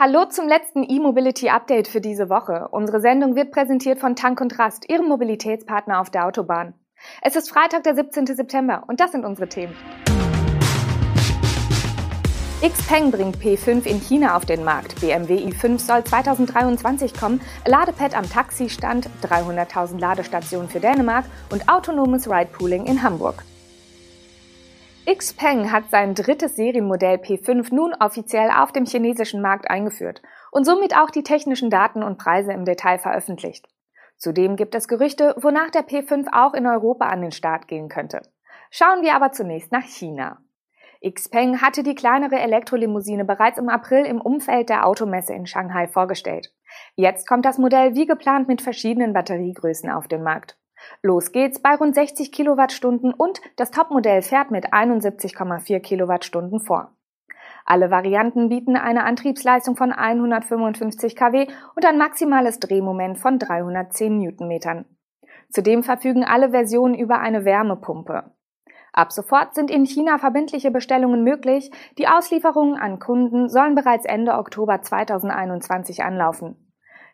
Hallo zum letzten E-Mobility Update für diese Woche. Unsere Sendung wird präsentiert von Tank und Rast, Ihrem Mobilitätspartner auf der Autobahn. Es ist Freitag, der 17. September und das sind unsere Themen. Xpeng bringt P5 in China auf den Markt. BMW i5 soll 2023 kommen. Ladepad am Taxistand, 300.000 Ladestationen für Dänemark und autonomes Ride-Pooling in Hamburg. Xpeng hat sein drittes Serienmodell P5 nun offiziell auf dem chinesischen Markt eingeführt und somit auch die technischen Daten und Preise im Detail veröffentlicht. Zudem gibt es Gerüchte, wonach der P5 auch in Europa an den Start gehen könnte. Schauen wir aber zunächst nach China. Xpeng hatte die kleinere Elektrolimousine bereits im April im Umfeld der Automesse in Shanghai vorgestellt. Jetzt kommt das Modell wie geplant mit verschiedenen Batteriegrößen auf den Markt. Los geht's bei rund 60 Kilowattstunden und das Topmodell fährt mit 71,4 Kilowattstunden vor. Alle Varianten bieten eine Antriebsleistung von 155 kW und ein maximales Drehmoment von 310 Newtonmetern. Zudem verfügen alle Versionen über eine Wärmepumpe. Ab sofort sind in China verbindliche Bestellungen möglich. Die Auslieferungen an Kunden sollen bereits Ende Oktober 2021 anlaufen.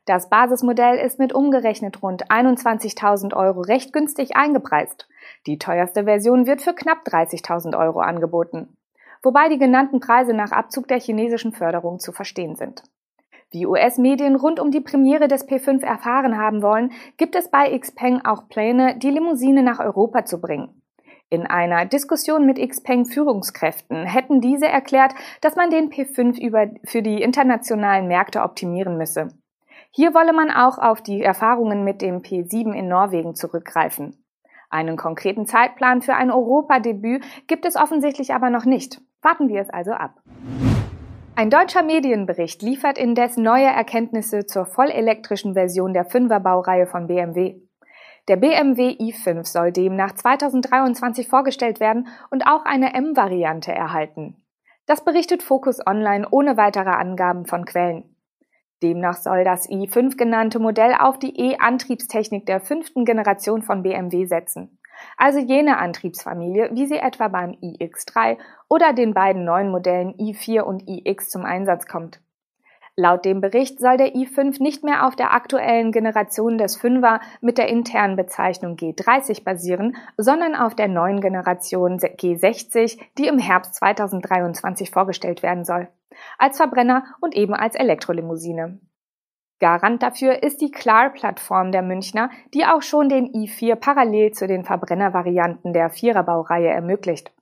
Das Basismodell ist mit umgerechnet rund 21.000 Euro recht günstig eingepreist. Die teuerste Version wird für knapp 30.000 Euro angeboten. Wobei die genannten Preise nach Abzug der chinesischen Förderung zu verstehen sind. Wie US-Medien rund um die Premiere des P5 erfahren haben wollen, gibt es bei Xpeng auch Pläne, die Limousine nach Europa zu bringen. In einer Diskussion mit Xpeng Führungskräften hätten diese erklärt, dass man den P5 über, für die internationalen Märkte optimieren müsse. Hier wolle man auch auf die Erfahrungen mit dem P7 in Norwegen zurückgreifen. Einen konkreten Zeitplan für ein Europadebüt gibt es offensichtlich aber noch nicht. Warten wir es also ab. Ein deutscher Medienbericht liefert indes neue Erkenntnisse zur vollelektrischen Version der 5er Baureihe von BMW. Der BMW i5 soll demnach 2023 vorgestellt werden und auch eine M-Variante erhalten. Das berichtet Focus Online ohne weitere Angaben von Quellen. Demnach soll das i5 genannte Modell auf die E-Antriebstechnik der fünften Generation von BMW setzen. Also jene Antriebsfamilie, wie sie etwa beim iX3 oder den beiden neuen Modellen i4 und iX zum Einsatz kommt. Laut dem Bericht soll der i5 nicht mehr auf der aktuellen Generation des 5er mit der internen Bezeichnung G30 basieren, sondern auf der neuen Generation G60, die im Herbst 2023 vorgestellt werden soll als Verbrenner und eben als Elektrolimousine. Garant dafür ist die Klar-Plattform der Münchner, die auch schon den i4 parallel zu den Verbrennervarianten der Viererbaureihe ermöglicht.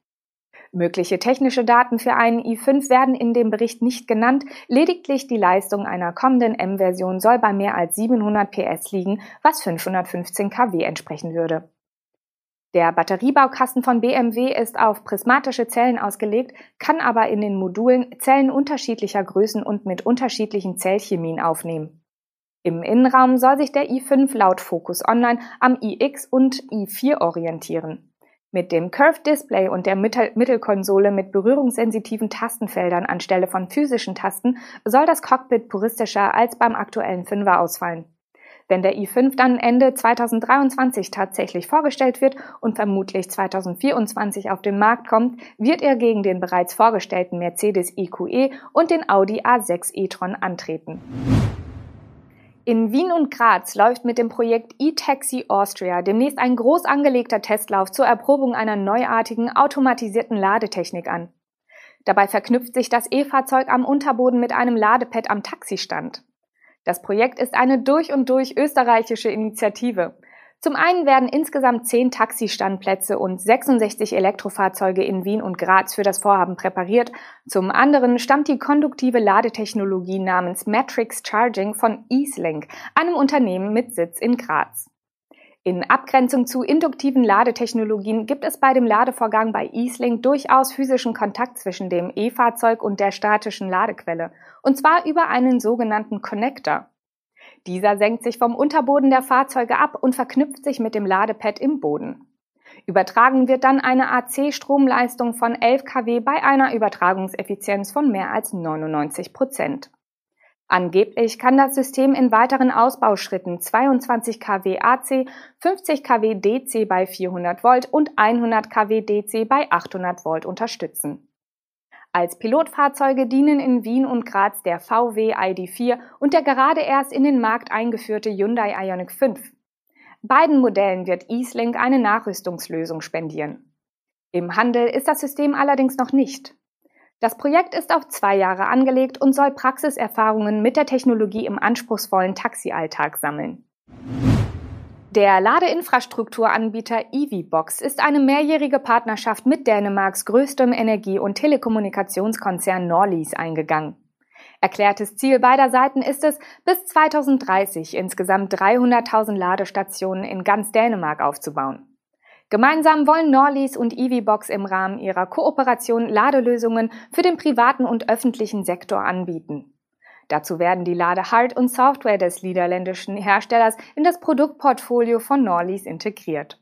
Mögliche technische Daten für einen i5 werden in dem Bericht nicht genannt, lediglich die Leistung einer kommenden M-Version soll bei mehr als 700 PS liegen, was 515 kW entsprechen würde. Der Batteriebaukasten von BMW ist auf prismatische Zellen ausgelegt, kann aber in den Modulen Zellen unterschiedlicher Größen und mit unterschiedlichen Zellchemien aufnehmen. Im Innenraum soll sich der i5 laut Focus Online am iX und i4 orientieren. Mit dem Curved Display und der Mittelkonsole mit berührungssensitiven Tastenfeldern anstelle von physischen Tasten soll das Cockpit puristischer als beim aktuellen 5er ausfallen. Wenn der i5 dann Ende 2023 tatsächlich vorgestellt wird und vermutlich 2024 auf den Markt kommt, wird er gegen den bereits vorgestellten Mercedes EQE und den Audi A6 e-tron antreten. In Wien und Graz läuft mit dem Projekt eTaxi Austria demnächst ein groß angelegter Testlauf zur Erprobung einer neuartigen automatisierten Ladetechnik an. Dabei verknüpft sich das E-Fahrzeug am Unterboden mit einem Ladepad am Taxistand. Das Projekt ist eine durch und durch österreichische Initiative. Zum einen werden insgesamt zehn Taxistandplätze und 66 Elektrofahrzeuge in Wien und Graz für das Vorhaben präpariert. Zum anderen stammt die konduktive Ladetechnologie namens Matrix Charging von EaseLink, einem Unternehmen mit Sitz in Graz. In Abgrenzung zu induktiven Ladetechnologien gibt es bei dem Ladevorgang bei EaseLink durchaus physischen Kontakt zwischen dem E-Fahrzeug und der statischen Ladequelle, und zwar über einen sogenannten Connector. Dieser senkt sich vom Unterboden der Fahrzeuge ab und verknüpft sich mit dem Ladepad im Boden. Übertragen wird dann eine AC-Stromleistung von 11 kW bei einer Übertragungseffizienz von mehr als 99 Prozent. Angeblich kann das System in weiteren Ausbauschritten 22 kW AC, 50 kW DC bei 400 Volt und 100 kW DC bei 800 Volt unterstützen. Als Pilotfahrzeuge dienen in Wien und Graz der VW ID4 und der gerade erst in den Markt eingeführte Hyundai Ioniq 5. Beiden Modellen wird EaseLink eine Nachrüstungslösung spendieren. Im Handel ist das System allerdings noch nicht. Das Projekt ist auf zwei Jahre angelegt und soll Praxiserfahrungen mit der Technologie im anspruchsvollen Taxialltag sammeln. Der Ladeinfrastrukturanbieter EVBox ist eine mehrjährige Partnerschaft mit Dänemarks größtem Energie- und Telekommunikationskonzern Norlys eingegangen. Erklärtes Ziel beider Seiten ist es, bis 2030 insgesamt 300.000 Ladestationen in ganz Dänemark aufzubauen. Gemeinsam wollen Norlys und EVBox im Rahmen ihrer Kooperation Ladelösungen für den privaten und öffentlichen Sektor anbieten. Dazu werden die Ladehard- und Software des niederländischen Herstellers in das Produktportfolio von Norlys integriert.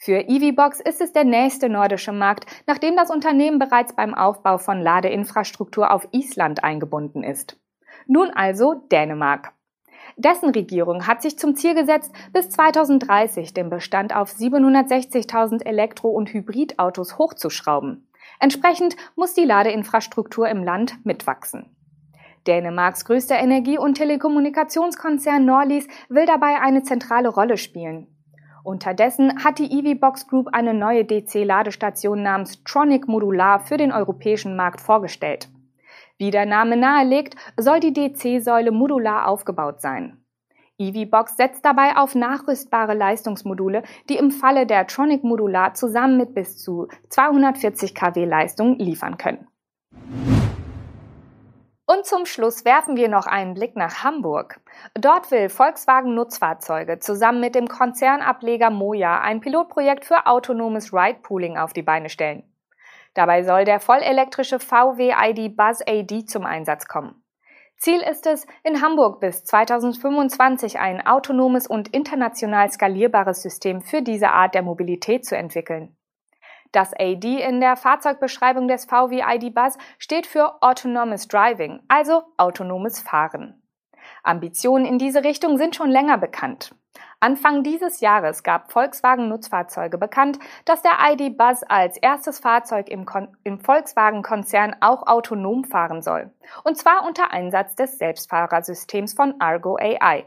Für EVBox ist es der nächste nordische Markt, nachdem das Unternehmen bereits beim Aufbau von Ladeinfrastruktur auf Island eingebunden ist. Nun also Dänemark. Dessen Regierung hat sich zum Ziel gesetzt, bis 2030 den Bestand auf 760.000 Elektro- und Hybridautos hochzuschrauben. Entsprechend muss die Ladeinfrastruktur im Land mitwachsen. Dänemarks größter Energie- und Telekommunikationskonzern Norlys will dabei eine zentrale Rolle spielen. Unterdessen hat die EV Box Group eine neue DC-Ladestation namens Tronic Modular für den europäischen Markt vorgestellt. Wie der Name nahelegt, soll die DC-Säule modular aufgebaut sein. EVBox setzt dabei auf nachrüstbare Leistungsmodule, die im Falle der Tronic Modular zusammen mit bis zu 240 kW Leistung liefern können. Und zum Schluss werfen wir noch einen Blick nach Hamburg. Dort will Volkswagen Nutzfahrzeuge zusammen mit dem Konzernableger Moja ein Pilotprojekt für autonomes Ride-Pooling auf die Beine stellen. Dabei soll der vollelektrische VW ID Buzz AD zum Einsatz kommen. Ziel ist es, in Hamburg bis 2025 ein autonomes und international skalierbares System für diese Art der Mobilität zu entwickeln. Das AD in der Fahrzeugbeschreibung des VW ID Buzz steht für Autonomous Driving, also autonomes Fahren. Ambitionen in diese Richtung sind schon länger bekannt. Anfang dieses Jahres gab Volkswagen Nutzfahrzeuge bekannt, dass der ID Buzz als erstes Fahrzeug im, im Volkswagen-Konzern auch autonom fahren soll. Und zwar unter Einsatz des Selbstfahrersystems von Argo AI.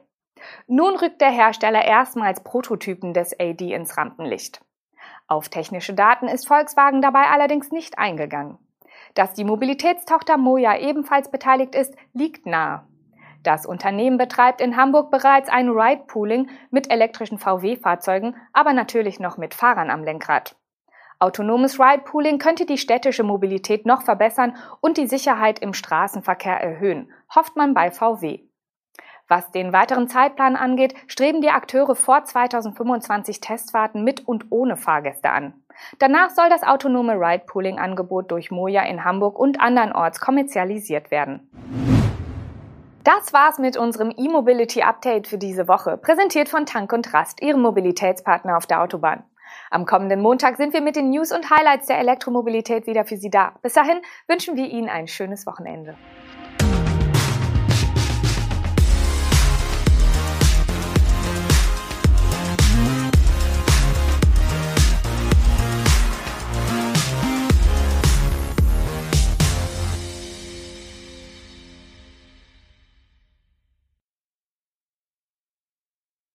Nun rückt der Hersteller erstmals Prototypen des AD ins Rampenlicht. Auf technische Daten ist Volkswagen dabei allerdings nicht eingegangen. Dass die Mobilitätstochter Moja ebenfalls beteiligt ist, liegt nahe. Das Unternehmen betreibt in Hamburg bereits ein Ride-Pooling mit elektrischen VW-Fahrzeugen, aber natürlich noch mit Fahrern am Lenkrad. Autonomes Ride-Pooling könnte die städtische Mobilität noch verbessern und die Sicherheit im Straßenverkehr erhöhen, hofft man bei VW. Was den weiteren Zeitplan angeht, streben die Akteure vor 2025 Testfahrten mit und ohne Fahrgäste an. Danach soll das autonome Ride-Pooling-Angebot durch Moja in Hamburg und andernorts kommerzialisiert werden. Das war's mit unserem E-Mobility Update für diese Woche, präsentiert von Tank und Rast, Ihrem Mobilitätspartner auf der Autobahn. Am kommenden Montag sind wir mit den News und Highlights der Elektromobilität wieder für Sie da. Bis dahin wünschen wir Ihnen ein schönes Wochenende.